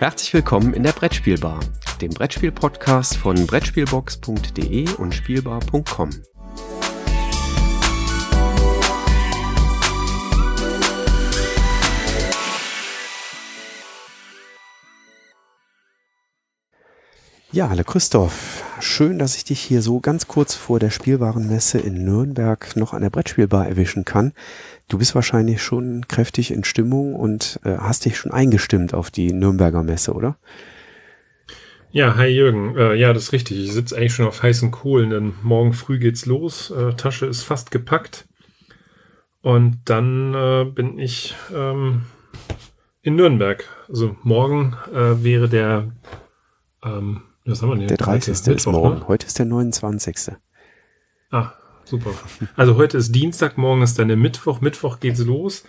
Herzlich willkommen in der Brettspielbar, dem Brettspiel-Podcast von Brettspielbox.de und Spielbar.com. Ja, hallo Christoph. Schön, dass ich dich hier so ganz kurz vor der Spielwarenmesse in Nürnberg noch an der Brettspielbar erwischen kann. Du bist wahrscheinlich schon kräftig in Stimmung und äh, hast dich schon eingestimmt auf die Nürnberger Messe, oder? Ja, hi Jürgen. Äh, ja, das ist richtig. Ich sitze eigentlich schon auf heißen Kohlen, denn morgen früh geht's los. Äh, Tasche ist fast gepackt. Und dann äh, bin ich ähm, in Nürnberg. Also morgen äh, wäre der ähm, was haben wir denn? Der 30. Mittwoch, ist morgen. Ne? Heute ist der 29. Ah, super. Also heute ist Dienstag, morgen ist dann der Mittwoch. Mittwoch geht's los.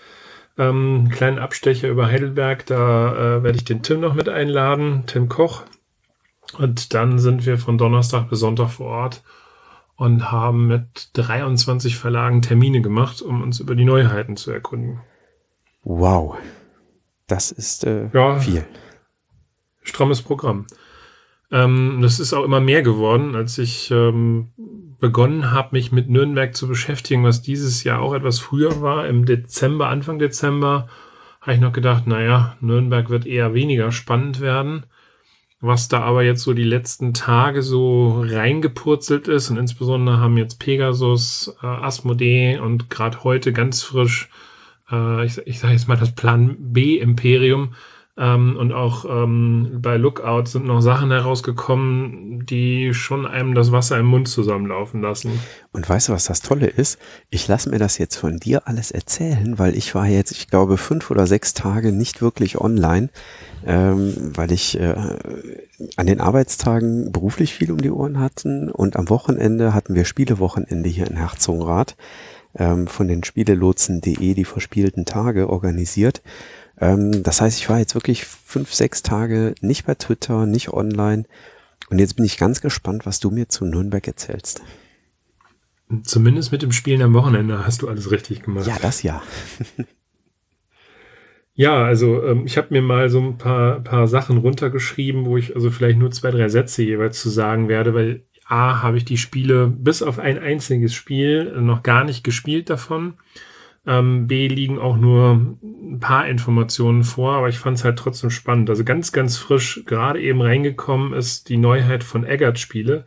Ähm, kleinen Abstecher über Heidelberg, da äh, werde ich den Tim noch mit einladen, Tim Koch. Und dann sind wir von Donnerstag bis Sonntag vor Ort und haben mit 23 Verlagen Termine gemacht, um uns über die Neuheiten zu erkunden. Wow. Das ist äh, ja, viel. Strammes Programm. Ähm, das ist auch immer mehr geworden, als ich ähm, begonnen habe, mich mit Nürnberg zu beschäftigen, was dieses Jahr auch etwas früher war. Im Dezember, Anfang Dezember, habe ich noch gedacht, naja, Nürnberg wird eher weniger spannend werden. Was da aber jetzt so die letzten Tage so reingepurzelt ist und insbesondere haben jetzt Pegasus, äh, Asmodee und gerade heute ganz frisch, äh, ich, ich sage jetzt mal das Plan B Imperium, ähm, und auch ähm, bei Lookout sind noch Sachen herausgekommen, die schon einem das Wasser im Mund zusammenlaufen lassen. Und weißt du, was das Tolle ist? Ich lasse mir das jetzt von dir alles erzählen, weil ich war jetzt, ich glaube, fünf oder sechs Tage nicht wirklich online, ähm, weil ich äh, an den Arbeitstagen beruflich viel um die Ohren hatten und am Wochenende hatten wir Spielewochenende hier in Herzogenrath ähm, von den Spielelotsen.de die verspielten Tage organisiert. Ähm, das heißt, ich war jetzt wirklich fünf, sechs Tage nicht bei Twitter, nicht online. Und jetzt bin ich ganz gespannt, was du mir zu Nürnberg erzählst. Zumindest mit dem Spielen am Wochenende hast du alles richtig gemacht. Ja, das ja. ja, also ähm, ich habe mir mal so ein paar, paar Sachen runtergeschrieben, wo ich also vielleicht nur zwei, drei Sätze jeweils zu sagen werde, weil A, habe ich die Spiele bis auf ein einziges Spiel noch gar nicht gespielt davon. Ähm, B liegen auch nur ein paar Informationen vor, aber ich fand es halt trotzdem spannend. Also ganz, ganz frisch gerade eben reingekommen ist die Neuheit von Eggert Spiele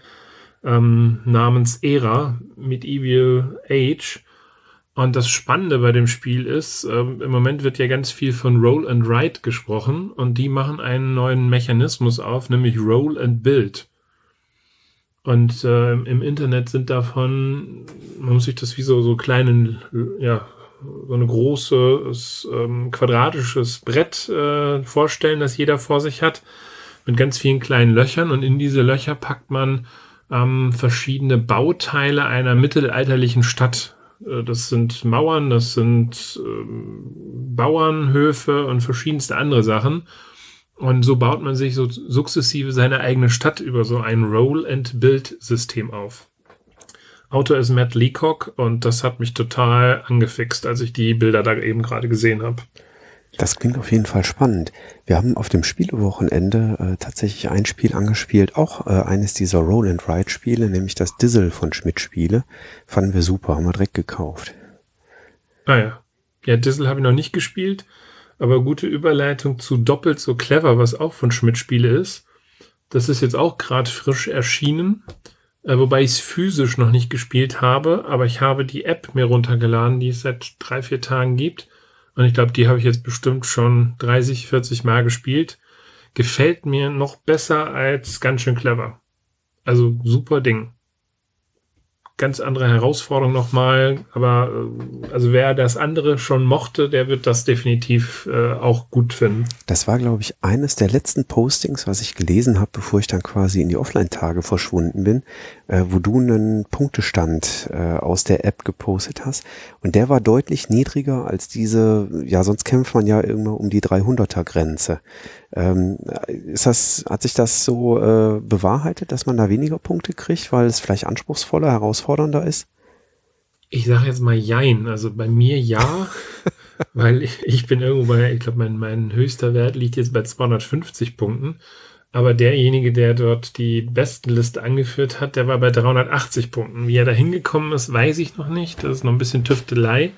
ähm, namens Era Medieval Age. Und das Spannende bei dem Spiel ist, ähm, im Moment wird ja ganz viel von Roll and Write gesprochen und die machen einen neuen Mechanismus auf, nämlich Roll and Build. Und äh, im Internet sind davon, man muss sich das wie so, so kleinen, ja, so eine großes ähm, quadratisches Brett äh, vorstellen, das jeder vor sich hat, mit ganz vielen kleinen Löchern und in diese Löcher packt man ähm, verschiedene Bauteile einer mittelalterlichen Stadt. Äh, das sind Mauern, das sind ähm, Bauernhöfe und verschiedenste andere Sachen. Und so baut man sich so sukzessive seine eigene Stadt über so ein Roll-and-Build-System auf. Autor ist Matt Leacock und das hat mich total angefixt, als ich die Bilder da eben gerade gesehen habe. Das klingt auf jeden Fall spannend. Wir haben auf dem Spielewochenende äh, tatsächlich ein Spiel angespielt, auch äh, eines dieser Roll and Ride Spiele, nämlich das Dizzle von Schmidt Spiele. Fanden wir super, haben wir direkt gekauft. Ah ja. Ja, Dizzle habe ich noch nicht gespielt, aber gute Überleitung zu Doppelt so clever, was auch von Schmidt Spiele ist. Das ist jetzt auch gerade frisch erschienen. Äh, wobei ich es physisch noch nicht gespielt habe, aber ich habe die App mir runtergeladen, die es seit drei, vier Tagen gibt. Und ich glaube, die habe ich jetzt bestimmt schon 30, 40 Mal gespielt. Gefällt mir noch besser als ganz schön clever. Also super Ding ganz andere Herausforderung nochmal. Aber äh, also wer das andere schon mochte, der wird das definitiv äh, auch gut finden. Das war, glaube ich, eines der letzten Postings, was ich gelesen habe, bevor ich dann quasi in die Offline-Tage verschwunden bin, äh, wo du einen Punktestand äh, aus der App gepostet hast. Und der war deutlich niedriger als diese, ja, sonst kämpft man ja immer um die 300er-Grenze. Ähm, ist das, hat sich das so äh, bewahrheitet, dass man da weniger Punkte kriegt, weil es vielleicht anspruchsvoller, herausfordernder ist? Ich sage jetzt mal Jein. Also bei mir ja. weil ich, ich bin irgendwo bei, ich glaube, mein, mein höchster Wert liegt jetzt bei 250 Punkten. Aber derjenige, der dort die Bestenliste angeführt hat, der war bei 380 Punkten. Wie er da hingekommen ist, weiß ich noch nicht. Das ist noch ein bisschen Tüftelei,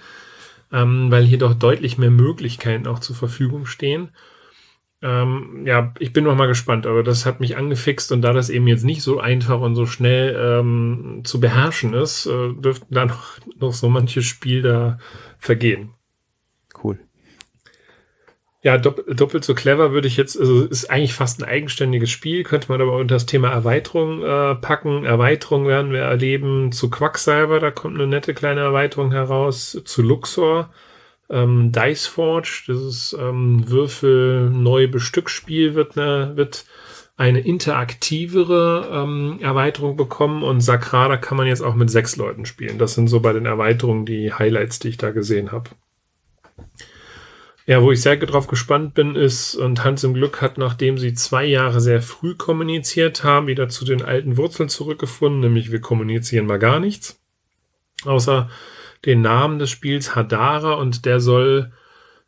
ähm, weil hier doch deutlich mehr Möglichkeiten auch zur Verfügung stehen. Ähm, ja, ich bin noch mal gespannt, aber das hat mich angefixt und da das eben jetzt nicht so einfach und so schnell ähm, zu beherrschen ist, äh, dürften da noch, noch so manches Spiel da vergehen. Cool. Ja, doppelt, doppelt so clever würde ich jetzt, also ist eigentlich fast ein eigenständiges Spiel, könnte man aber unter das Thema Erweiterung äh, packen. Erweiterung werden wir erleben zu Quacksalber, da kommt eine nette kleine Erweiterung heraus, zu Luxor, ähm, Dice Forge, dieses ähm, Würfel-Neu-Bestückspiel wird, eine, wird eine interaktivere ähm, Erweiterung bekommen und Sakrada kann man jetzt auch mit sechs Leuten spielen. Das sind so bei den Erweiterungen die Highlights, die ich da gesehen habe. Ja, wo ich sehr drauf gespannt bin, ist, und Hans im Glück hat, nachdem sie zwei Jahre sehr früh kommuniziert haben, wieder zu den alten Wurzeln zurückgefunden, nämlich wir kommunizieren mal gar nichts. Außer den Namen des Spiels Hadara und der soll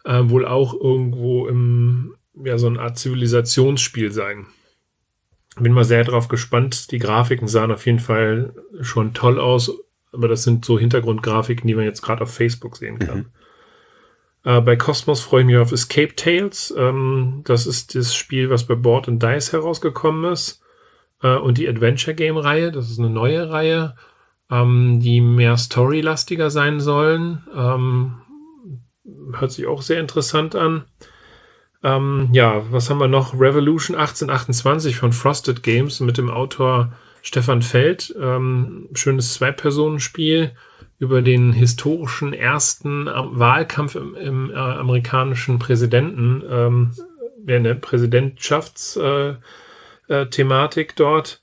äh, wohl auch irgendwo im, ja, so eine Art Zivilisationsspiel sein. Bin mal sehr drauf gespannt. Die Grafiken sahen auf jeden Fall schon toll aus, aber das sind so Hintergrundgrafiken, die man jetzt gerade auf Facebook sehen kann. Mhm. Äh, bei Cosmos freue ich mich auf Escape Tales. Ähm, das ist das Spiel, was bei Board and Dice herausgekommen ist. Äh, und die Adventure Game Reihe, das ist eine neue Reihe, ähm, die mehr storylastiger sein sollen. Ähm, hört sich auch sehr interessant an. Ähm, ja, was haben wir noch? Revolution 1828 von Frosted Games mit dem Autor Stefan Feld. Ähm, schönes Zwei-Personen-Spiel über den historischen ersten Wahlkampf im, im äh, amerikanischen Präsidenten, ähm, eine Präsidentschaftsthematik äh, äh, dort.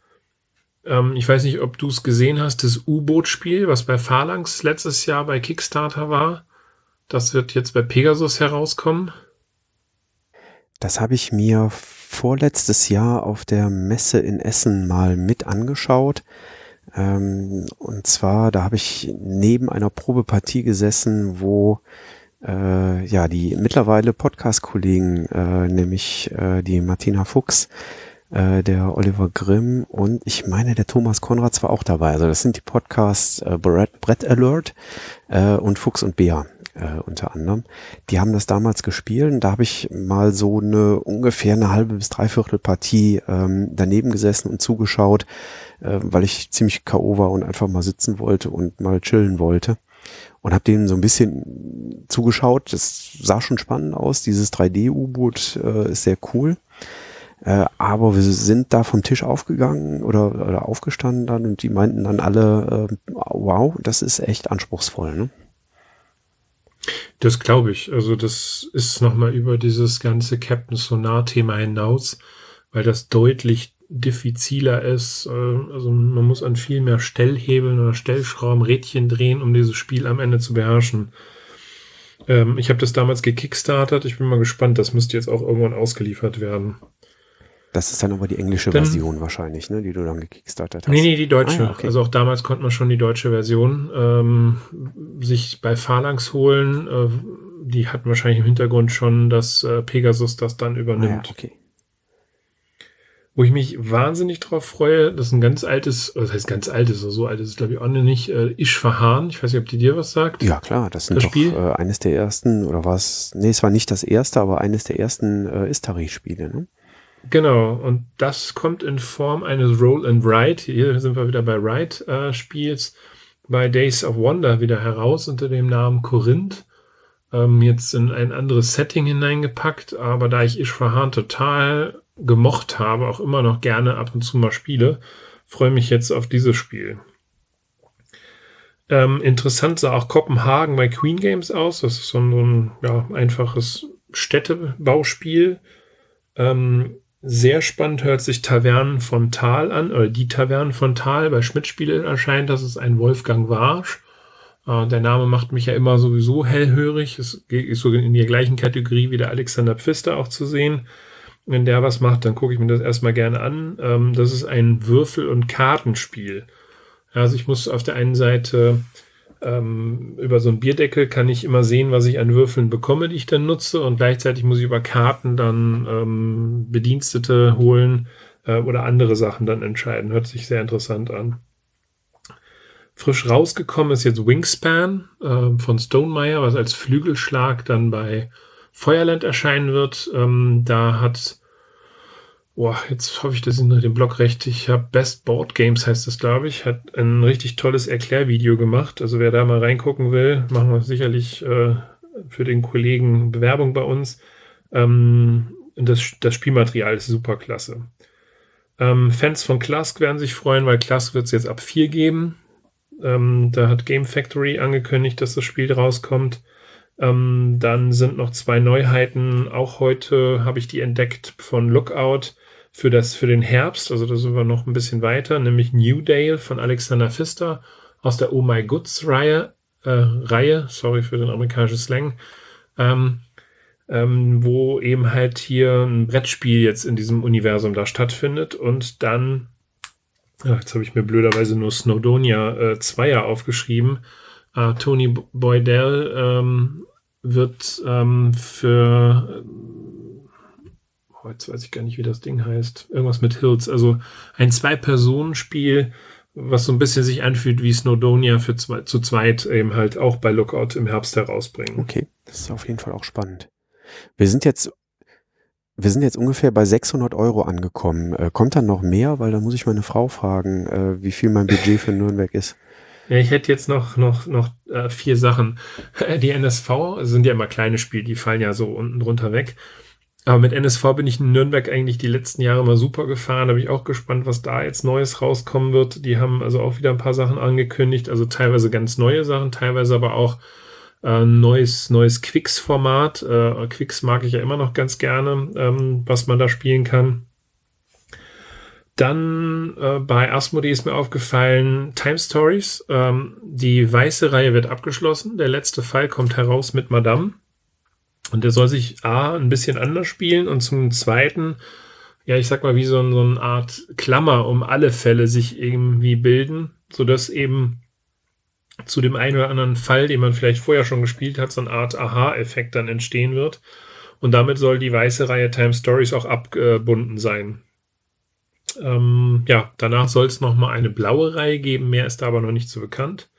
Ähm, ich weiß nicht, ob du es gesehen hast, das U-Boot-Spiel, was bei Phalanx letztes Jahr bei Kickstarter war. Das wird jetzt bei Pegasus herauskommen. Das habe ich mir vorletztes Jahr auf der Messe in Essen mal mit angeschaut. Ähm, und zwar, da habe ich neben einer Probepartie gesessen, wo äh, ja die mittlerweile Podcast-Kollegen, äh, nämlich äh, die Martina Fuchs, äh, der Oliver Grimm und ich meine, der Thomas Konrad war auch dabei. Also das sind die Podcasts äh, Brett, Brett Alert äh, und Fuchs und Bea äh, unter anderem. Die haben das damals gespielt und da habe ich mal so eine ungefähr eine halbe bis dreiviertel Partie ähm, daneben gesessen und zugeschaut, äh, weil ich ziemlich K.O. war und einfach mal sitzen wollte und mal chillen wollte. Und habe denen so ein bisschen zugeschaut. Das sah schon spannend aus. Dieses 3D-U-Boot äh, ist sehr cool. Äh, aber wir sind da vom Tisch aufgegangen oder, oder aufgestanden dann und die meinten dann alle, äh, wow, das ist echt anspruchsvoll. Ne? Das glaube ich. Also das ist nochmal über dieses ganze Captain Sonar-Thema hinaus, weil das deutlich diffiziler ist. Äh, also man muss an viel mehr Stellhebeln oder Stellschrauben, Rädchen drehen, um dieses Spiel am Ende zu beherrschen. Ähm, ich habe das damals gekickstartet. Ich bin mal gespannt. Das müsste jetzt auch irgendwann ausgeliefert werden. Das ist dann aber die englische dann, Version wahrscheinlich, ne, die du dann gekickstartet hast. Nee, nee, die deutsche. Ah, ja, okay. Also auch damals konnte man schon die deutsche Version ähm, sich bei Phalanx holen. Äh, die hatten wahrscheinlich im Hintergrund schon, dass äh, Pegasus das dann übernimmt. Ah, ja, okay. Wo ich mich wahnsinnig drauf freue, das ist ein ganz altes, das heißt ganz altes, so alt ist es glaube ich auch nicht, äh, Ishfahan. Ich weiß nicht, ob die dir was sagt. Ja klar, das sind das doch Spiel? Äh, eines der ersten, oder was, nee, es war nicht das erste, aber eines der ersten äh, Istari-Spiele, ne? Genau, und das kommt in Form eines Roll and Write. Hier sind wir wieder bei Write-Spiels, äh, bei Days of Wonder wieder heraus unter dem Namen Korinth. Ähm, jetzt in ein anderes Setting hineingepackt, aber da ich Ishfahan total gemocht habe, auch immer noch gerne ab und zu mal spiele, freue mich jetzt auf dieses Spiel. Ähm, interessant sah auch Kopenhagen bei Queen Games aus. Das ist so ein, so ein ja, einfaches Städtebauspiel. Ähm, sehr spannend hört sich Tavernen von Tal an, oder die Tavernen von Tal. Bei Schmidt-Spiele erscheint, dass es ein Wolfgang Warsch. Äh, der Name macht mich ja immer sowieso hellhörig. Es ist so in der gleichen Kategorie wie der Alexander Pfister auch zu sehen. Wenn der was macht, dann gucke ich mir das erstmal gerne an. Ähm, das ist ein Würfel- und Kartenspiel. Also ich muss auf der einen Seite ähm, über so einen Bierdeckel kann ich immer sehen, was ich an Würfeln bekomme, die ich dann nutze. Und gleichzeitig muss ich über Karten dann ähm, Bedienstete holen äh, oder andere Sachen dann entscheiden. Hört sich sehr interessant an. Frisch rausgekommen ist jetzt Wingspan äh, von Stonemeyer, was als Flügelschlag dann bei Feuerland erscheinen wird. Ähm, da hat Boah, jetzt hoffe ich, dass ich noch den Blog recht. Ich habe Best Board Games heißt das, glaube ich, hat ein richtig tolles Erklärvideo gemacht. Also wer da mal reingucken will, machen wir sicherlich äh, für den Kollegen Bewerbung bei uns. Ähm, das, das Spielmaterial ist super klasse. Ähm, Fans von Clask werden sich freuen, weil Clask wird es jetzt ab 4 geben. Ähm, da hat Game Factory angekündigt, dass das Spiel rauskommt. Ähm, dann sind noch zwei Neuheiten. Auch heute habe ich die entdeckt von Lookout für, das, für den Herbst, also da sind wir noch ein bisschen weiter, nämlich New Dale von Alexander Pfister aus der Oh My Goods Reihe, äh, Reihe, sorry für den amerikanischen Slang, ähm, ähm, wo eben halt hier ein Brettspiel jetzt in diesem Universum da stattfindet und dann, ach, jetzt habe ich mir blöderweise nur Snowdonia äh, Zweier aufgeschrieben, äh, Tony Boydell ähm, wird ähm, für jetzt weiß ich gar nicht, wie das Ding heißt. Irgendwas mit Hills. Also ein Zwei-Personen-Spiel, was so ein bisschen sich anfühlt wie Snowdonia für zwei, zu zweit eben halt auch bei Lookout im Herbst herausbringen. Okay, das ist auf jeden Fall auch spannend. Wir sind jetzt, wir sind jetzt ungefähr bei 600 Euro angekommen. Äh, kommt dann noch mehr? Weil da muss ich meine Frau fragen, äh, wie viel mein Budget für Nürnberg ist. Ja, ich hätte jetzt noch, noch, noch äh, vier Sachen. Die NSV sind ja immer kleine Spiele, die fallen ja so unten drunter weg. Aber mit NSV bin ich in Nürnberg eigentlich die letzten Jahre mal super gefahren. Da bin ich auch gespannt, was da jetzt Neues rauskommen wird. Die haben also auch wieder ein paar Sachen angekündigt, also teilweise ganz neue Sachen, teilweise aber auch äh, neues, neues Quicks-Format. Äh, Quicks mag ich ja immer noch ganz gerne, ähm, was man da spielen kann. Dann äh, bei Asmodee ist mir aufgefallen Time Stories. Ähm, die weiße Reihe wird abgeschlossen. Der letzte Fall kommt heraus mit Madame. Und der soll sich A, ein bisschen anders spielen und zum Zweiten, ja, ich sag mal, wie so, so eine Art Klammer um alle Fälle sich irgendwie bilden, sodass eben zu dem einen oder anderen Fall, den man vielleicht vorher schon gespielt hat, so eine Art Aha-Effekt dann entstehen wird. Und damit soll die weiße Reihe Time Stories auch abgebunden sein. Ähm, ja, danach soll es nochmal eine blaue Reihe geben, mehr ist da aber noch nicht so bekannt.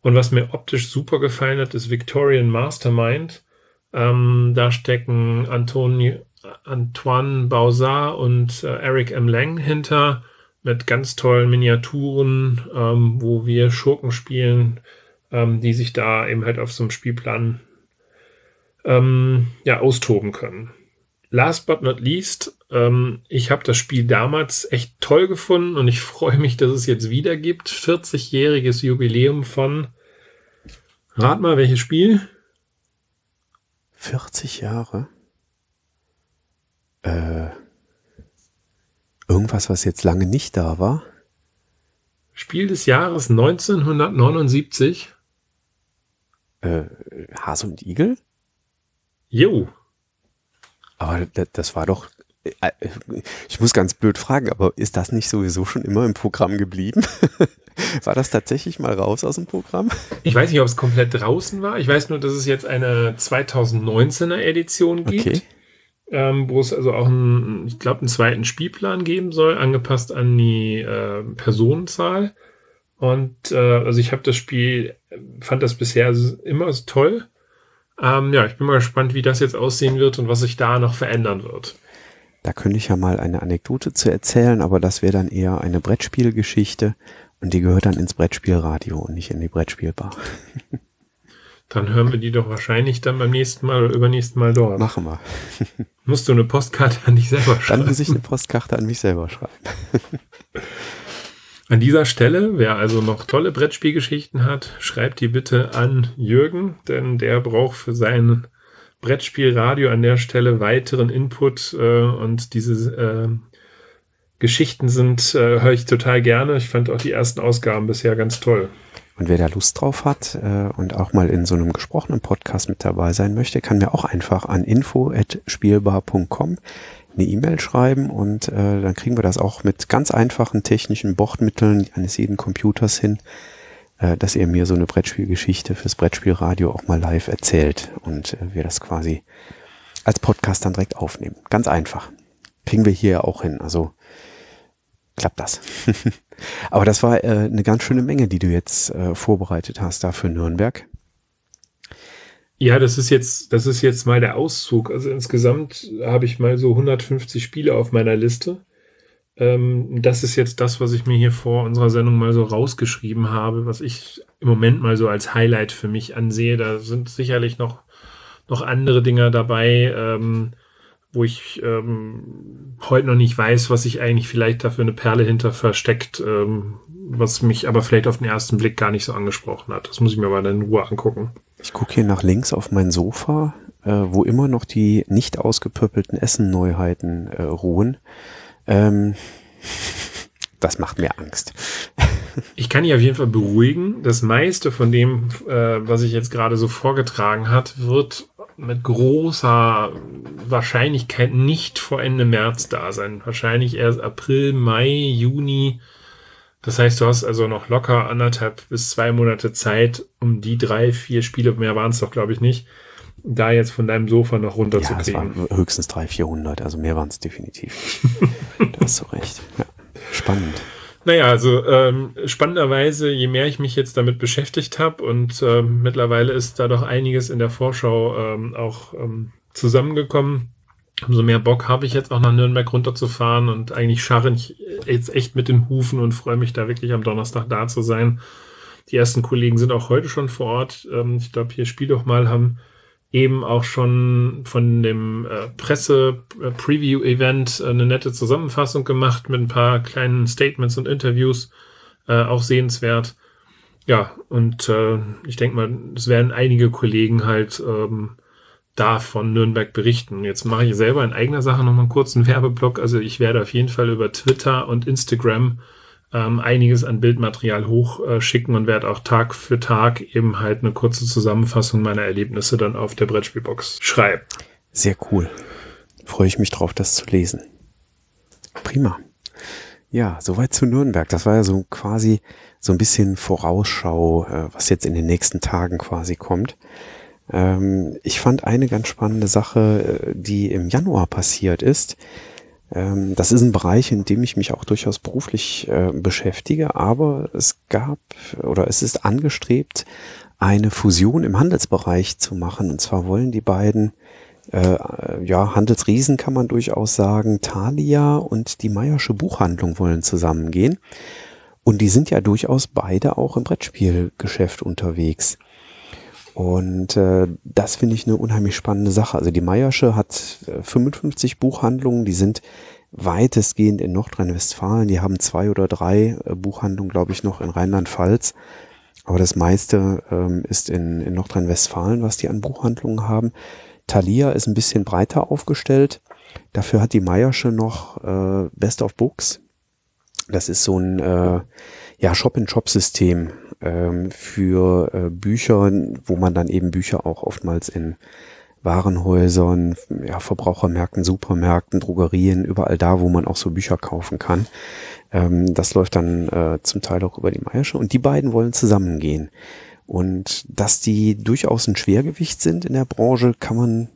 Und was mir optisch super gefallen hat, ist Victorian Mastermind. Ähm, da stecken Antoni, Antoine Bausard und äh, Eric M. Lang hinter mit ganz tollen Miniaturen, ähm, wo wir Schurken spielen, ähm, die sich da eben halt auf so einem Spielplan ähm, ja, austoben können. Last but not least, ähm, ich habe das Spiel damals echt toll gefunden und ich freue mich, dass es jetzt wieder gibt. 40-jähriges Jubiläum von, rat mal, welches Spiel? 40 Jahre? Äh, irgendwas, was jetzt lange nicht da war? Spiel des Jahres 1979. Äh, Hase und Igel? Jo. Aber das war doch ich muss ganz blöd fragen, aber ist das nicht sowieso schon immer im Programm geblieben? War das tatsächlich mal raus aus dem Programm? Ich weiß nicht, ob es komplett draußen war. Ich weiß nur, dass es jetzt eine 2019er Edition gibt. Okay. Ähm, wo es also auch einen, ich glaube, einen zweiten Spielplan geben soll, angepasst an die äh, Personenzahl. Und äh, also ich habe das Spiel, fand das bisher immer toll. Ähm, ja, ich bin mal gespannt, wie das jetzt aussehen wird und was sich da noch verändern wird. Da könnte ich ja mal eine Anekdote zu erzählen, aber das wäre dann eher eine Brettspielgeschichte. Und die gehört dann ins Brettspielradio und nicht in die Brettspielbar. Dann hören wir die doch wahrscheinlich dann beim nächsten Mal oder übernächsten Mal dort. Machen wir. Musst du eine Postkarte an dich selber schreiben? Dann muss ich eine Postkarte an mich selber schreiben. An dieser Stelle, wer also noch tolle Brettspielgeschichten hat, schreibt die bitte an Jürgen, denn der braucht für sein Brettspielradio an der Stelle weiteren Input äh, und diese äh, Geschichten sind, äh, höre ich total gerne. Ich fand auch die ersten Ausgaben bisher ganz toll. Und wer da Lust drauf hat äh, und auch mal in so einem gesprochenen Podcast mit dabei sein möchte, kann mir auch einfach an info.spielbar.com eine E-Mail schreiben und äh, dann kriegen wir das auch mit ganz einfachen technischen Bordmitteln eines jeden Computers hin, äh, dass ihr mir so eine Brettspielgeschichte fürs Brettspielradio auch mal live erzählt und äh, wir das quasi als Podcast dann direkt aufnehmen. Ganz einfach. Kriegen wir hier auch hin. Also klappt das. Aber das war äh, eine ganz schöne Menge, die du jetzt vorbereitet hast da für Nürnberg. Ja, das ist jetzt, das ist jetzt mal der Auszug. Also insgesamt habe ich mal so 150 Spiele auf meiner Liste. Ähm, das ist jetzt das, was ich mir hier vor unserer Sendung mal so rausgeschrieben habe, was ich im Moment mal so als Highlight für mich ansehe. Da sind sicherlich noch, noch andere Dinger dabei. Ähm, wo ich ähm, heute noch nicht weiß, was sich eigentlich vielleicht dafür eine Perle hinter versteckt, ähm, was mich aber vielleicht auf den ersten Blick gar nicht so angesprochen hat. Das muss ich mir mal in Ruhe angucken. Ich gucke hier nach links auf mein Sofa, äh, wo immer noch die nicht ausgepöppelten Essen-Neuheiten äh, ruhen. Ähm, das macht mir Angst. Ich kann dich auf jeden Fall beruhigen. Das meiste von dem, äh, was ich jetzt gerade so vorgetragen hat, wird mit großer Wahrscheinlichkeit nicht vor Ende März da sein. Wahrscheinlich erst April, Mai, Juni. Das heißt, du hast also noch locker anderthalb bis zwei Monate Zeit, um die drei, vier Spiele, mehr waren es doch, glaube ich, nicht, da jetzt von deinem Sofa noch runterzukriegen. Ja, es waren höchstens drei, vierhundert, also mehr waren es definitiv. da hast du recht. Ja. Spannend. Naja, also ähm, spannenderweise, je mehr ich mich jetzt damit beschäftigt habe und ähm, mittlerweile ist da doch einiges in der Vorschau ähm, auch ähm, zusammengekommen, umso mehr Bock habe ich jetzt auch nach Nürnberg runterzufahren und eigentlich scharre ich jetzt echt mit den Hufen und freue mich da wirklich am Donnerstag da zu sein. Die ersten Kollegen sind auch heute schon vor Ort. Ähm, ich glaube, hier Spiel doch mal haben eben auch schon von dem äh, Presse-Preview-Event äh, eine nette Zusammenfassung gemacht mit ein paar kleinen Statements und Interviews, äh, auch sehenswert. Ja, und äh, ich denke mal, es werden einige Kollegen halt ähm, da von Nürnberg berichten. Jetzt mache ich selber in eigener Sache nochmal einen kurzen Werbeblock. Also ich werde auf jeden Fall über Twitter und Instagram ähm, einiges an Bildmaterial hochschicken äh, und werde auch Tag für Tag eben halt eine kurze Zusammenfassung meiner Erlebnisse dann auf der Brettspielbox schreiben. Sehr cool. Freue ich mich drauf, das zu lesen. Prima. Ja, soweit zu Nürnberg. Das war ja so quasi so ein bisschen Vorausschau, äh, was jetzt in den nächsten Tagen quasi kommt. Ähm, ich fand eine ganz spannende Sache, äh, die im Januar passiert ist. Ähm, das ist ein Bereich, in dem ich mich auch durchaus beruflich äh, beschäftige, aber es gab oder es ist angestrebt, eine Fusion im Handelsbereich zu machen. Und zwar wollen die beiden äh, ja, Handelsriesen kann man durchaus sagen, Thalia und die Meiersche Buchhandlung wollen zusammengehen. Und die sind ja durchaus beide auch im Brettspielgeschäft unterwegs. Und äh, das finde ich eine unheimlich spannende Sache. Also die Meiersche hat äh, 55 Buchhandlungen, die sind weitestgehend in Nordrhein-Westfalen. Die haben zwei oder drei äh, Buchhandlungen, glaube ich, noch in Rheinland-Pfalz. Aber das meiste ähm, ist in, in Nordrhein-Westfalen, was die an Buchhandlungen haben. Thalia ist ein bisschen breiter aufgestellt. Dafür hat die Meiersche noch äh, Best of Books. Das ist so ein äh, ja, Shop-in-Shop-System ähm, für äh, Bücher, wo man dann eben Bücher auch oftmals in Warenhäusern, ja, Verbrauchermärkten, Supermärkten, Drogerien, überall da, wo man auch so Bücher kaufen kann. Ähm, das läuft dann äh, zum Teil auch über die Meiersche und die beiden wollen zusammengehen. Und dass die durchaus ein Schwergewicht sind in der Branche, kann man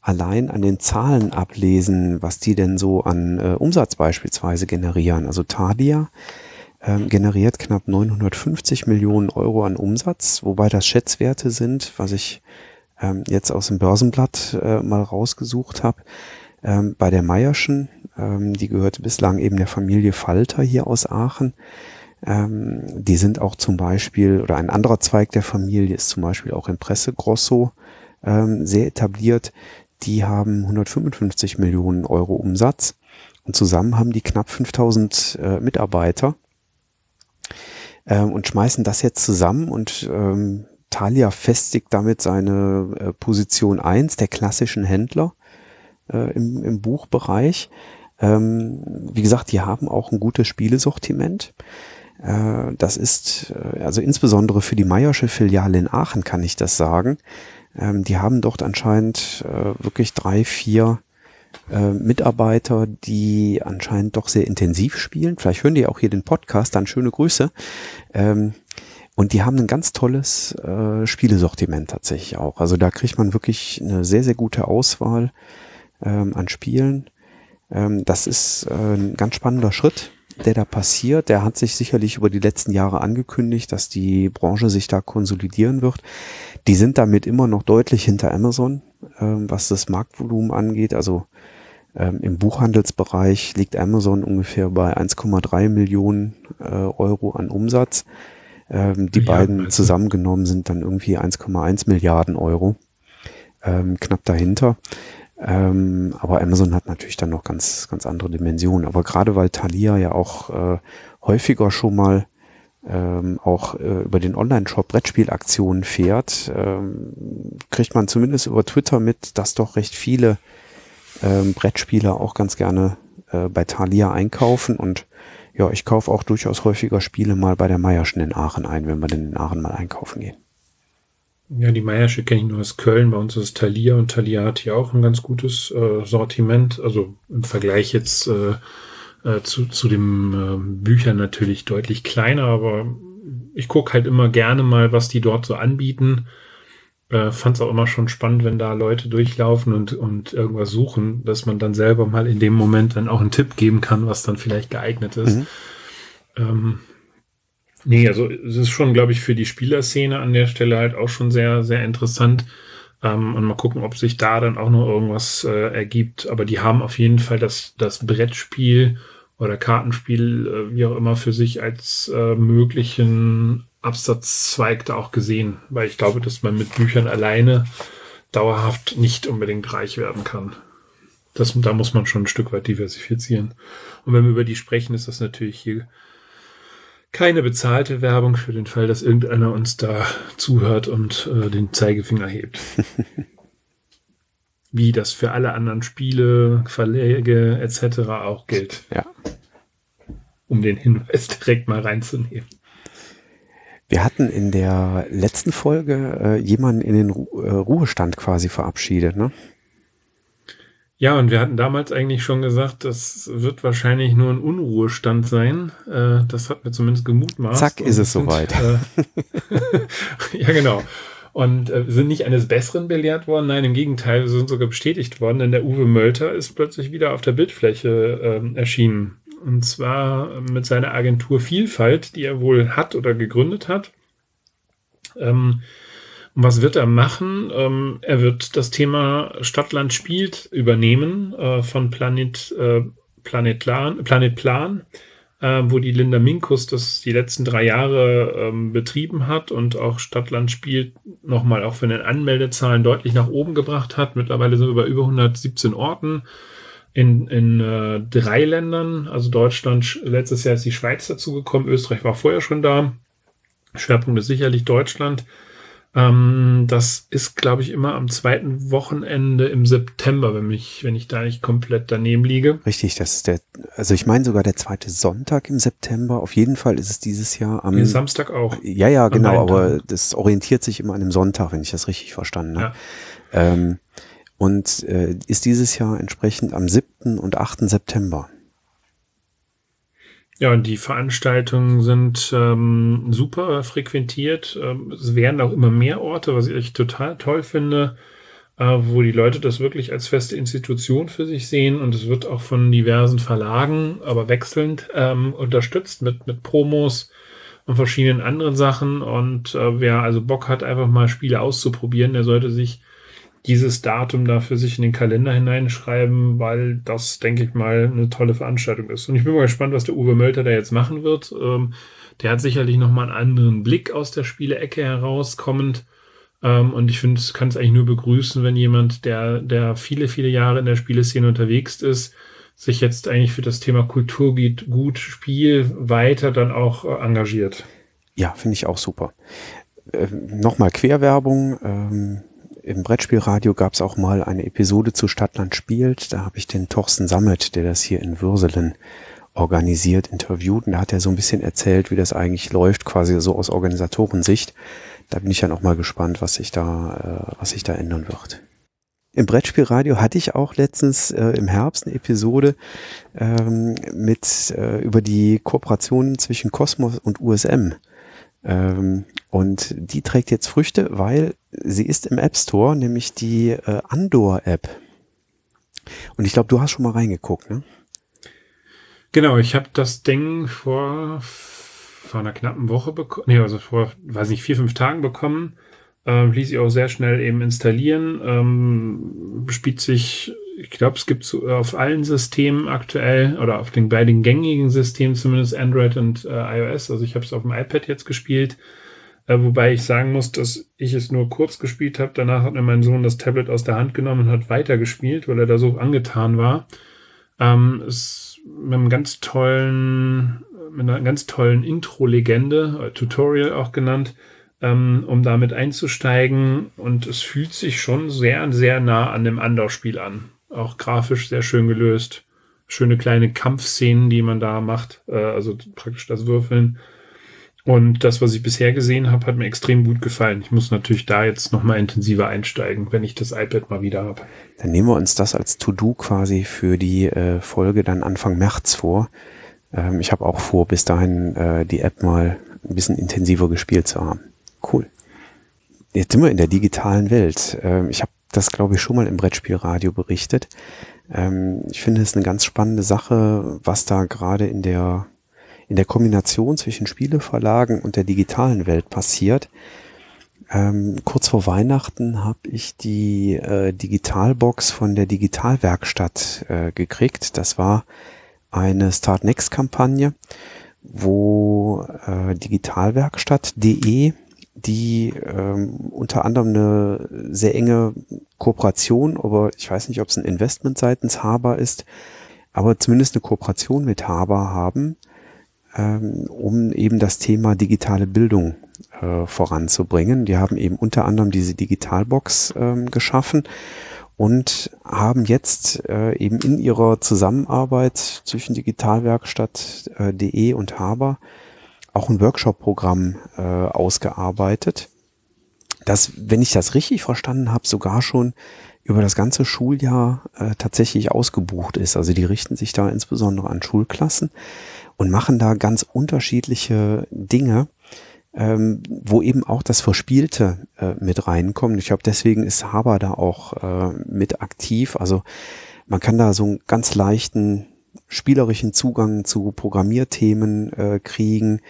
allein an den Zahlen ablesen, was die denn so an äh, Umsatz beispielsweise generieren. Also Tadia ähm, generiert knapp 950 Millionen Euro an Umsatz, wobei das Schätzwerte sind, was ich ähm, jetzt aus dem Börsenblatt äh, mal rausgesucht habe. Ähm, bei der Meierschen, ähm, die gehörte bislang eben der Familie Falter hier aus Aachen. Ähm, die sind auch zum Beispiel, oder ein anderer Zweig der Familie ist zum Beispiel auch in Presse Grosso ähm, sehr etabliert. Die haben 155 Millionen Euro Umsatz und zusammen haben die knapp 5000 äh, Mitarbeiter ähm, und schmeißen das jetzt zusammen und ähm, Thalia festigt damit seine äh, Position eins der klassischen Händler äh, im, im Buchbereich. Ähm, wie gesagt, die haben auch ein gutes Spielesortiment. Äh, das ist, äh, also insbesondere für die Meiersche Filiale in Aachen kann ich das sagen. Ähm, die haben dort anscheinend äh, wirklich drei, vier äh, Mitarbeiter, die anscheinend doch sehr intensiv spielen. Vielleicht hören die auch hier den Podcast, dann schöne Grüße. Ähm, Und die haben ein ganz tolles äh, Spielesortiment tatsächlich auch. Also da kriegt man wirklich eine sehr, sehr gute Auswahl ähm, an Spielen. Ähm, das ist äh, ein ganz spannender Schritt, der da passiert. Der hat sich sicherlich über die letzten Jahre angekündigt, dass die Branche sich da konsolidieren wird. Die sind damit immer noch deutlich hinter Amazon, ähm, was das Marktvolumen angeht. Also ähm, im Buchhandelsbereich liegt Amazon ungefähr bei 1,3 Millionen äh, Euro an Umsatz. Ähm, die ja, beiden also. zusammengenommen sind dann irgendwie 1,1 Milliarden Euro. Ähm, knapp dahinter. Ähm, aber Amazon hat natürlich dann noch ganz, ganz andere Dimensionen. Aber gerade weil Thalia ja auch äh, häufiger schon mal ähm, auch äh, über den Online-Shop Brettspielaktionen fährt, ähm, kriegt man zumindest über Twitter mit, dass doch recht viele ähm, Brettspieler auch ganz gerne äh, bei Thalia einkaufen und ja, ich kaufe auch durchaus häufiger Spiele mal bei der Meierschen in Aachen ein, wenn wir denn in Aachen mal einkaufen gehen. Ja, die Meiersche kenne ich nur aus Köln. Bei uns ist Thalia und Thalia hat hier auch ein ganz gutes äh, Sortiment. Also im Vergleich jetzt äh, äh, zu, zu den äh, Büchern natürlich deutlich kleiner, aber ich gucke halt immer gerne mal, was die dort so anbieten. Äh, Fand es auch immer schon spannend, wenn da Leute durchlaufen und, und irgendwas suchen, dass man dann selber mal in dem Moment dann auch einen Tipp geben kann, was dann vielleicht geeignet ist. Mhm. Ähm, Nee, also es ist schon, glaube ich, für die Spielerszene an der Stelle halt auch schon sehr, sehr interessant. Ähm, und mal gucken, ob sich da dann auch noch irgendwas äh, ergibt. Aber die haben auf jeden Fall das, das Brettspiel oder Kartenspiel, äh, wie auch immer, für sich als äh, möglichen Absatzzweig da auch gesehen. Weil ich glaube, dass man mit Büchern alleine dauerhaft nicht unbedingt reich werden kann. Das, da muss man schon ein Stück weit diversifizieren. Und wenn wir über die sprechen, ist das natürlich hier keine bezahlte Werbung für den Fall, dass irgendeiner uns da zuhört und äh, den Zeigefinger hebt. Wie das für alle anderen Spiele, Verläge etc. auch gilt. Ja. Um den Hinweis direkt mal reinzunehmen. Wir hatten in der letzten Folge äh, jemanden in den Ru äh, Ruhestand quasi verabschiedet, ne? Ja, und wir hatten damals eigentlich schon gesagt, das wird wahrscheinlich nur ein Unruhestand sein. Äh, das hat mir zumindest gemutmaßt. Zack, ist es soweit. Äh, ja, genau. Und äh, sind nicht eines Besseren belehrt worden. Nein, im Gegenteil, sind sogar bestätigt worden, denn der Uwe Mölter ist plötzlich wieder auf der Bildfläche äh, erschienen. Und zwar mit seiner Agentur Vielfalt, die er wohl hat oder gegründet hat. Ähm, und was wird er machen? Ähm, er wird das Thema Stadtland spielt übernehmen äh, von Planet, äh, Planet, Plan, Planet Plan, äh, wo die Linda Minkus das die letzten drei Jahre ähm, betrieben hat und auch Stadtland spielt nochmal auch von den Anmeldezahlen deutlich nach oben gebracht hat. Mittlerweile sind wir bei über 117 Orten in, in äh, drei Ländern, also Deutschland, letztes Jahr ist die Schweiz dazugekommen, Österreich war vorher schon da. Schwerpunkt ist sicherlich Deutschland. Ähm, das ist, glaube ich, immer am zweiten Wochenende im September, wenn ich, wenn ich da nicht komplett daneben liege. Richtig, das ist der, also ich meine sogar der zweite Sonntag im September. Auf jeden Fall ist es dieses Jahr am Den Samstag auch. Ja, ja, genau, aber das orientiert sich immer an dem Sonntag, wenn ich das richtig verstanden habe. Ja. Ähm, und äh, ist dieses Jahr entsprechend am 7. und 8. September. Ja, und die Veranstaltungen sind ähm, super frequentiert. Ähm, es werden auch immer mehr Orte, was ich total toll finde, äh, wo die Leute das wirklich als feste Institution für sich sehen. Und es wird auch von diversen Verlagen, aber wechselnd, ähm, unterstützt mit, mit Promos und verschiedenen anderen Sachen. Und äh, wer also Bock hat, einfach mal Spiele auszuprobieren, der sollte sich dieses Datum da für sich in den Kalender hineinschreiben, weil das, denke ich mal, eine tolle Veranstaltung ist. Und ich bin mal gespannt, was der Uwe Mölter da jetzt machen wird. Ähm, der hat sicherlich nochmal einen anderen Blick aus der Spielecke herauskommend. Ähm, und ich finde, kann es eigentlich nur begrüßen, wenn jemand, der, der viele, viele Jahre in der Spieleszene unterwegs ist, sich jetzt eigentlich für das Thema Kulturgut, gut Spiel weiter dann auch äh, engagiert. Ja, finde ich auch super. Äh, Nochmal Querwerbung. Ähm im Brettspielradio gab es auch mal eine Episode zu Stadtland spielt. Da habe ich den Thorsten Sammet, der das hier in Würselen organisiert, interviewt. Und da hat er so ein bisschen erzählt, wie das eigentlich läuft, quasi so aus Organisatorensicht. Da bin ich dann auch mal gespannt, was sich da, äh, was sich da ändern wird. Im Brettspielradio hatte ich auch letztens äh, im Herbst eine Episode ähm, mit äh, über die Kooperation zwischen Cosmos und USM Ähm, und die trägt jetzt Früchte, weil sie ist im App Store, nämlich die äh, Andor-App. Und ich glaube, du hast schon mal reingeguckt, ne? Genau, ich habe das Ding vor, vor einer knappen Woche bekommen, nee, also vor, weiß nicht, vier, fünf Tagen bekommen. Ähm, ließ ich auch sehr schnell eben installieren. Ähm, spielt sich, ich glaube, es gibt so auf allen Systemen aktuell oder auf den beiden gängigen Systemen, zumindest Android und äh, iOS. Also ich habe es auf dem iPad jetzt gespielt. Äh, wobei ich sagen muss, dass ich es nur kurz gespielt habe. Danach hat mir mein Sohn das Tablet aus der Hand genommen und hat weitergespielt, weil er da so angetan war. Ähm, es mit einem ganz tollen, mit einer ganz tollen Intro-Legende, äh, Tutorial auch genannt, ähm, um damit einzusteigen. Und es fühlt sich schon sehr, sehr nah an dem Andor-Spiel an. Auch grafisch sehr schön gelöst. Schöne kleine Kampfszenen, die man da macht, äh, also praktisch das Würfeln. Und das, was ich bisher gesehen habe, hat mir extrem gut gefallen. Ich muss natürlich da jetzt nochmal intensiver einsteigen, wenn ich das iPad mal wieder habe. Dann nehmen wir uns das als To-Do quasi für die äh, Folge dann Anfang März vor. Ähm, ich habe auch vor, bis dahin äh, die App mal ein bisschen intensiver gespielt zu haben. Cool. Jetzt sind wir in der digitalen Welt. Ähm, ich habe das, glaube ich, schon mal im Brettspielradio berichtet. Ähm, ich finde es eine ganz spannende Sache, was da gerade in der, in der Kombination zwischen Spieleverlagen und der digitalen Welt passiert. Ähm, kurz vor Weihnachten habe ich die äh, Digitalbox von der Digitalwerkstatt äh, gekriegt. Das war eine Start Next Kampagne, wo äh, digitalwerkstatt.de die ähm, unter anderem eine sehr enge Kooperation, aber ich weiß nicht, ob es ein Investment seitens Haber ist, aber zumindest eine Kooperation mit Haber haben, ähm, um eben das Thema digitale Bildung äh, voranzubringen. Die haben eben unter anderem diese Digitalbox ähm, geschaffen und haben jetzt äh, eben in ihrer Zusammenarbeit zwischen Digitalwerkstatt.de äh, und Haber auch ein Workshop-Programm ausgearbeitet, das, wenn ich das richtig verstanden habe, sogar schon über das ganze Schuljahr äh, tatsächlich ausgebucht ist. Also die richten sich da insbesondere an Schulklassen und machen da ganz unterschiedliche Dinge, ähm, wo eben auch das Verspielte äh, mit reinkommt. Ich glaube, deswegen ist Haber da auch äh, mit aktiv. Also man kann da so einen ganz leichten spielerischen Zugang zu Programmierthemen äh, kriegen.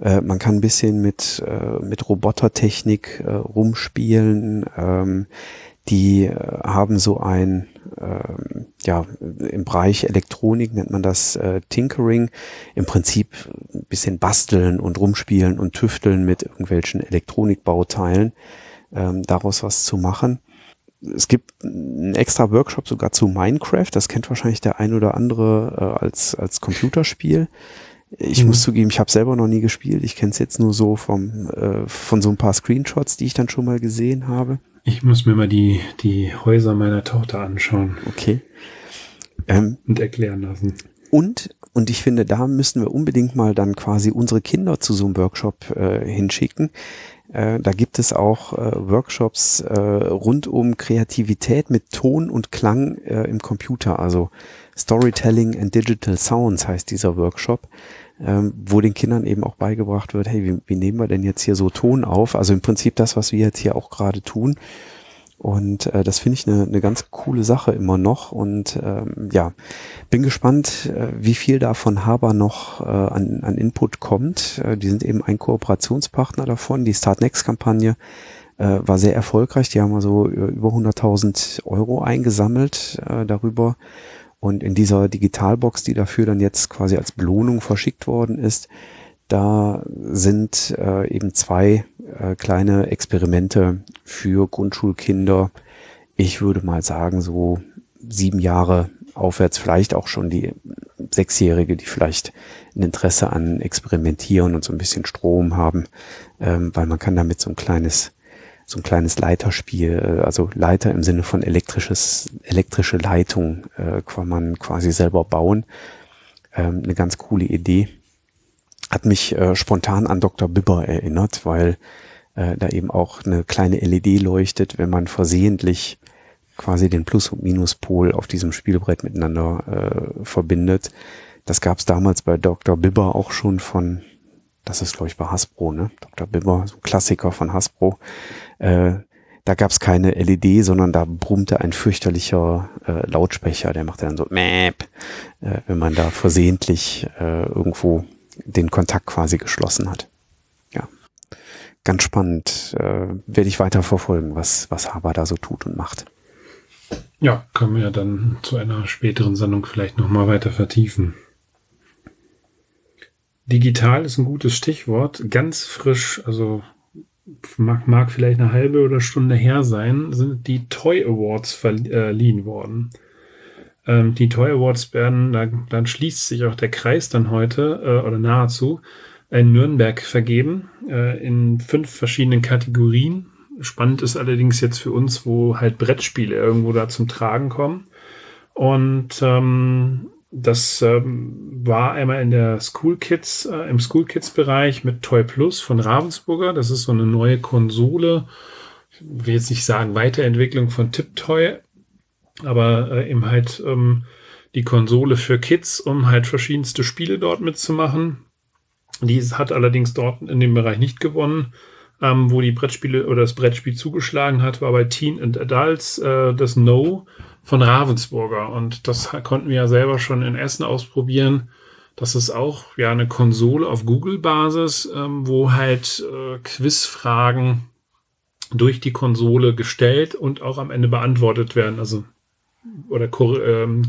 Äh, man kann ein bisschen mit, äh, mit Robotertechnik äh, rumspielen. Ähm, die äh, haben so ein, äh, ja, im Bereich Elektronik nennt man das äh, Tinkering. Im Prinzip ein bisschen basteln und rumspielen und tüfteln mit irgendwelchen Elektronikbauteilen, ähm, daraus was zu machen es gibt einen extra Workshop sogar zu Minecraft. Das kennt wahrscheinlich der ein oder andere äh, als, als Computerspiel. Ich mhm. muss zugeben, ich habe selber noch nie gespielt. Ich kenne es jetzt nur so vom, äh, von so ein paar Screenshots, die ich dann schon mal gesehen habe. Ich muss mir mal die, die Häuser meiner Tochter anschauen. Okay. Ähm, und erklären lassen. Und, und ich finde, da müssen wir unbedingt mal dann quasi unsere Kinder zu so einem Workshop äh, hinschicken. Äh, da gibt es auch äh, Workshops äh, rund um Kreativität mit Ton und Klang äh, im Computer. Also Storytelling and Digital Sounds heißt dieser Workshop, ähm, wo den Kindern eben auch beigebracht wird, hey, wie, wie nehmen wir denn jetzt hier so Ton auf? Also im Prinzip das, was wir jetzt hier auch gerade tun. Und äh, das finde ich eine ne ganz coole Sache immer noch. Und ähm, ja, bin gespannt, äh, wie viel da von Haber noch äh, an, an Input kommt. Äh, die sind eben ein Kooperationspartner davon. Die Start Next-Kampagne äh, war sehr erfolgreich. Die haben also über 100.000 Euro eingesammelt äh, darüber. Und in dieser Digitalbox, die dafür dann jetzt quasi als Belohnung verschickt worden ist, da sind äh, eben zwei äh, kleine Experimente für Grundschulkinder. Ich würde mal sagen, so sieben Jahre aufwärts, vielleicht auch schon die Sechsjährige, die vielleicht ein Interesse an Experimentieren und so ein bisschen Strom haben, ähm, weil man kann damit so ein kleines, so ein kleines Leiterspiel, äh, also Leiter im Sinne von elektrisches, elektrische Leitung, äh, kann man quasi selber bauen. Ähm, eine ganz coole Idee hat mich äh, spontan an Dr. Bibber erinnert, weil äh, da eben auch eine kleine LED leuchtet, wenn man versehentlich quasi den Plus- und Minuspol auf diesem Spielbrett miteinander äh, verbindet. Das gab es damals bei Dr. Bibber auch schon von das ist, glaube ich, bei Hasbro, ne? Dr. Bimmer, so ein Klassiker von Hasbro. Äh, da gab es keine LED, sondern da brummte ein fürchterlicher äh, Lautsprecher, der machte dann so Mäp, äh, wenn man da versehentlich äh, irgendwo den Kontakt quasi geschlossen hat. Ja, ganz spannend. Äh, Werde ich weiter verfolgen, was, was Haber da so tut und macht. Ja, können wir ja dann zu einer späteren Sendung vielleicht nochmal weiter vertiefen. Digital ist ein gutes Stichwort. Ganz frisch, also mag, mag vielleicht eine halbe oder Stunde her sein, sind die Toy Awards verliehen worden. Ähm, die Toy Awards werden, da, dann schließt sich auch der Kreis dann heute äh, oder nahezu in Nürnberg vergeben äh, in fünf verschiedenen Kategorien. Spannend ist allerdings jetzt für uns, wo halt Brettspiele irgendwo da zum Tragen kommen. Und ähm, das ähm, war einmal in der School Kids, äh, im School Kids Bereich mit Toy Plus von Ravensburger. Das ist so eine neue Konsole. Ich will jetzt nicht sagen Weiterentwicklung von Tiptoy, aber äh, eben halt ähm, die Konsole für Kids, um halt verschiedenste Spiele dort mitzumachen. Die hat allerdings dort in dem Bereich nicht gewonnen. Ähm, wo die Brettspiele oder das Brettspiel zugeschlagen hat, war bei Teen and Adults äh, das No von Ravensburger. Und das konnten wir ja selber schon in Essen ausprobieren. Das ist auch ja eine Konsole auf Google-Basis, ähm, wo halt äh, Quizfragen durch die Konsole gestellt und auch am Ende beantwortet werden. Also oder ähm,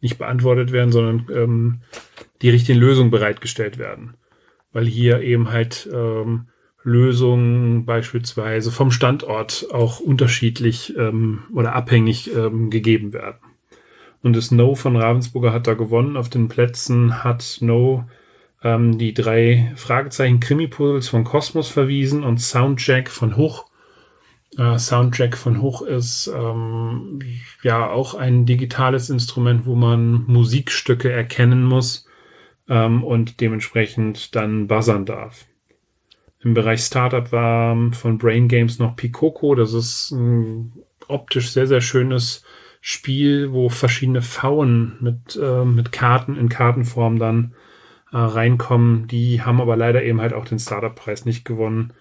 nicht beantwortet werden, sondern ähm, die richtigen Lösungen bereitgestellt werden. Weil hier eben halt ähm, Lösungen beispielsweise vom Standort auch unterschiedlich ähm, oder abhängig ähm, gegeben werden. Und das No von Ravensburger hat da gewonnen. Auf den Plätzen hat No ähm, die drei Fragezeichen Krimi-Puzzles von Kosmos verwiesen und Soundjack von Hoch. Äh, Soundjack von Hoch ist ähm, ja auch ein digitales Instrument, wo man Musikstücke erkennen muss ähm, und dementsprechend dann buzzern darf. Im Bereich Startup war von Brain Games noch Picoco. Das ist ein optisch sehr, sehr schönes Spiel, wo verschiedene Pfauen mit, äh, mit Karten in Kartenform dann äh, reinkommen. Die haben aber leider eben halt auch den Startup-Preis nicht gewonnen.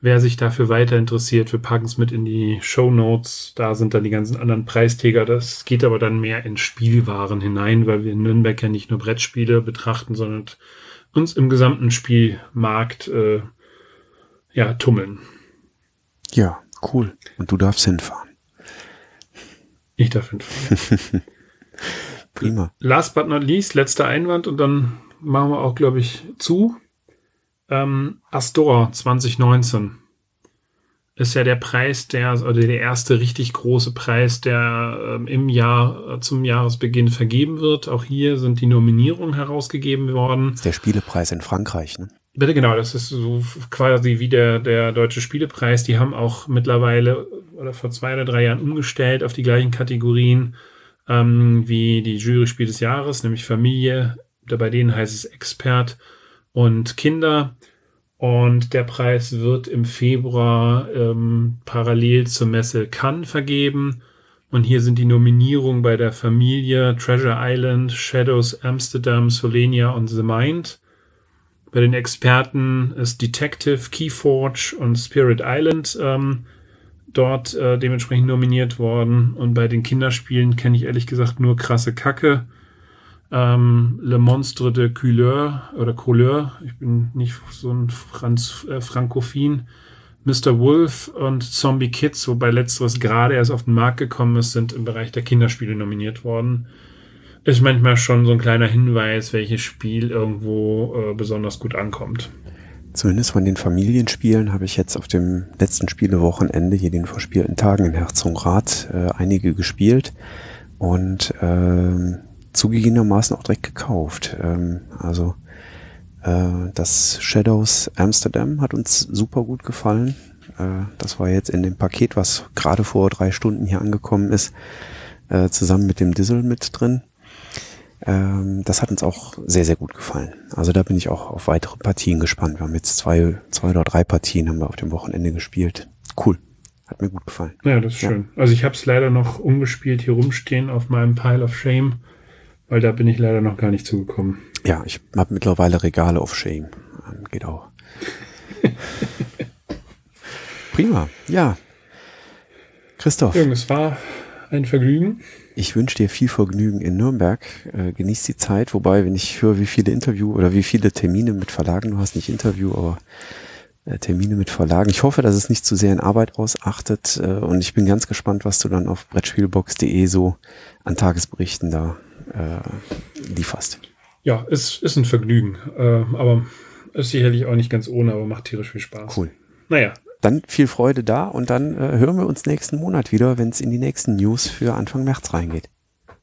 Wer sich dafür weiter interessiert, wir packen es mit in die Show Notes. Da sind dann die ganzen anderen Preisträger. Das geht aber dann mehr in Spielwaren hinein, weil wir in Nürnberg ja nicht nur Brettspiele betrachten, sondern uns im gesamten Spielmarkt äh, ja, tummeln. Ja, cool. Und du darfst hinfahren. Ich darf hinfahren. Prima. Last but not least, letzter Einwand und dann machen wir auch, glaube ich, zu. Ähm, Astor 2019 ist ja der Preis, der, oder der erste richtig große Preis, der ähm, im Jahr, äh, zum Jahresbeginn vergeben wird. Auch hier sind die Nominierungen herausgegeben worden. Das ist der Spielepreis in Frankreich, ne? Bitte genau, das ist so quasi wie der, der Deutsche Spielepreis. Die haben auch mittlerweile oder vor zwei oder drei Jahren umgestellt auf die gleichen Kategorien ähm, wie die Jury-Spiel des Jahres, nämlich Familie. Bei denen heißt es Expert und Kinder. Und der Preis wird im Februar ähm, parallel zur Messe Cannes vergeben. Und hier sind die Nominierungen bei der Familie Treasure Island, Shadows Amsterdam, Solenia und The Mind. Bei den Experten ist Detective, Keyforge und Spirit Island ähm, dort äh, dementsprechend nominiert worden. Und bei den Kinderspielen kenne ich ehrlich gesagt nur krasse Kacke. Ähm, Le Monstre de Couleur oder Couleur, ich bin nicht so ein Franz, äh, Frankophil. Mr. Wolf und Zombie Kids, wobei letzteres gerade erst auf den Markt gekommen ist, sind im Bereich der Kinderspiele nominiert worden ist manchmal schon so ein kleiner Hinweis, welches Spiel irgendwo äh, besonders gut ankommt. Zumindest von den Familienspielen habe ich jetzt auf dem letzten Spielewochenende, hier den verspielten Tagen in Herzogenrath, äh, einige gespielt und äh, zugegebenermaßen auch direkt gekauft. Ähm, also äh, das Shadows Amsterdam hat uns super gut gefallen. Äh, das war jetzt in dem Paket, was gerade vor drei Stunden hier angekommen ist, äh, zusammen mit dem Diesel mit drin. Ähm, das hat uns auch sehr, sehr gut gefallen. Also da bin ich auch auf weitere Partien gespannt. Wir haben jetzt zwei, zwei oder drei Partien haben wir auf dem Wochenende gespielt. Cool. Hat mir gut gefallen. Ja, das ist ja. schön. Also ich habe es leider noch umgespielt hier rumstehen auf meinem Pile of Shame, weil da bin ich leider noch gar nicht zugekommen. Ja, ich habe mittlerweile Regale of Shame. geht auch. Prima, ja. Christoph. Jürgen, es war ein Vergnügen. Ich wünsche dir viel Vergnügen in Nürnberg. Äh, genieß die Zeit. Wobei, wenn ich höre, wie viele Interview oder wie viele Termine mit Verlagen du hast, nicht Interview, aber äh, Termine mit Verlagen. Ich hoffe, dass es nicht zu sehr in Arbeit ausachtet. Äh, und ich bin ganz gespannt, was du dann auf Brettspielbox.de so an Tagesberichten da äh, lieferst. Ja, es ist ein Vergnügen. Äh, aber ist sicherlich auch nicht ganz ohne, aber macht tierisch viel Spaß. Cool. Naja, dann viel Freude da und dann äh, hören wir uns nächsten Monat wieder, wenn es in die nächsten News für Anfang März reingeht.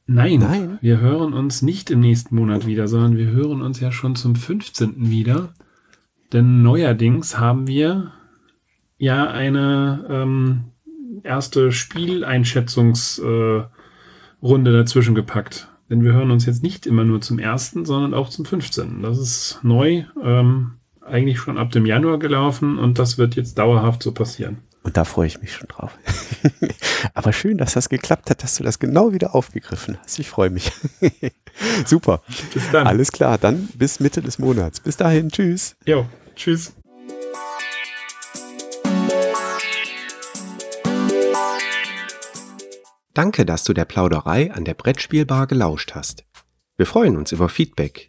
Nein, Nein, wir hören uns nicht im nächsten Monat wieder, sondern wir hören uns ja schon zum 15. wieder. Denn neuerdings haben wir ja eine ähm, erste Spieleinschätzungsrunde äh, dazwischen gepackt. Denn wir hören uns jetzt nicht immer nur zum ersten, sondern auch zum 15. Das ist neu. Ähm, eigentlich schon ab dem Januar gelaufen und das wird jetzt dauerhaft so passieren. Und da freue ich mich schon drauf. Aber schön, dass das geklappt hat, dass du das genau wieder aufgegriffen hast. Ich freue mich. Super. Bis dann. Alles klar, dann bis Mitte des Monats. Bis dahin, tschüss. Jo, tschüss. Danke, dass du der Plauderei an der Brettspielbar gelauscht hast. Wir freuen uns über Feedback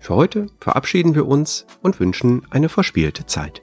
Für heute verabschieden wir uns und wünschen eine verspielte Zeit.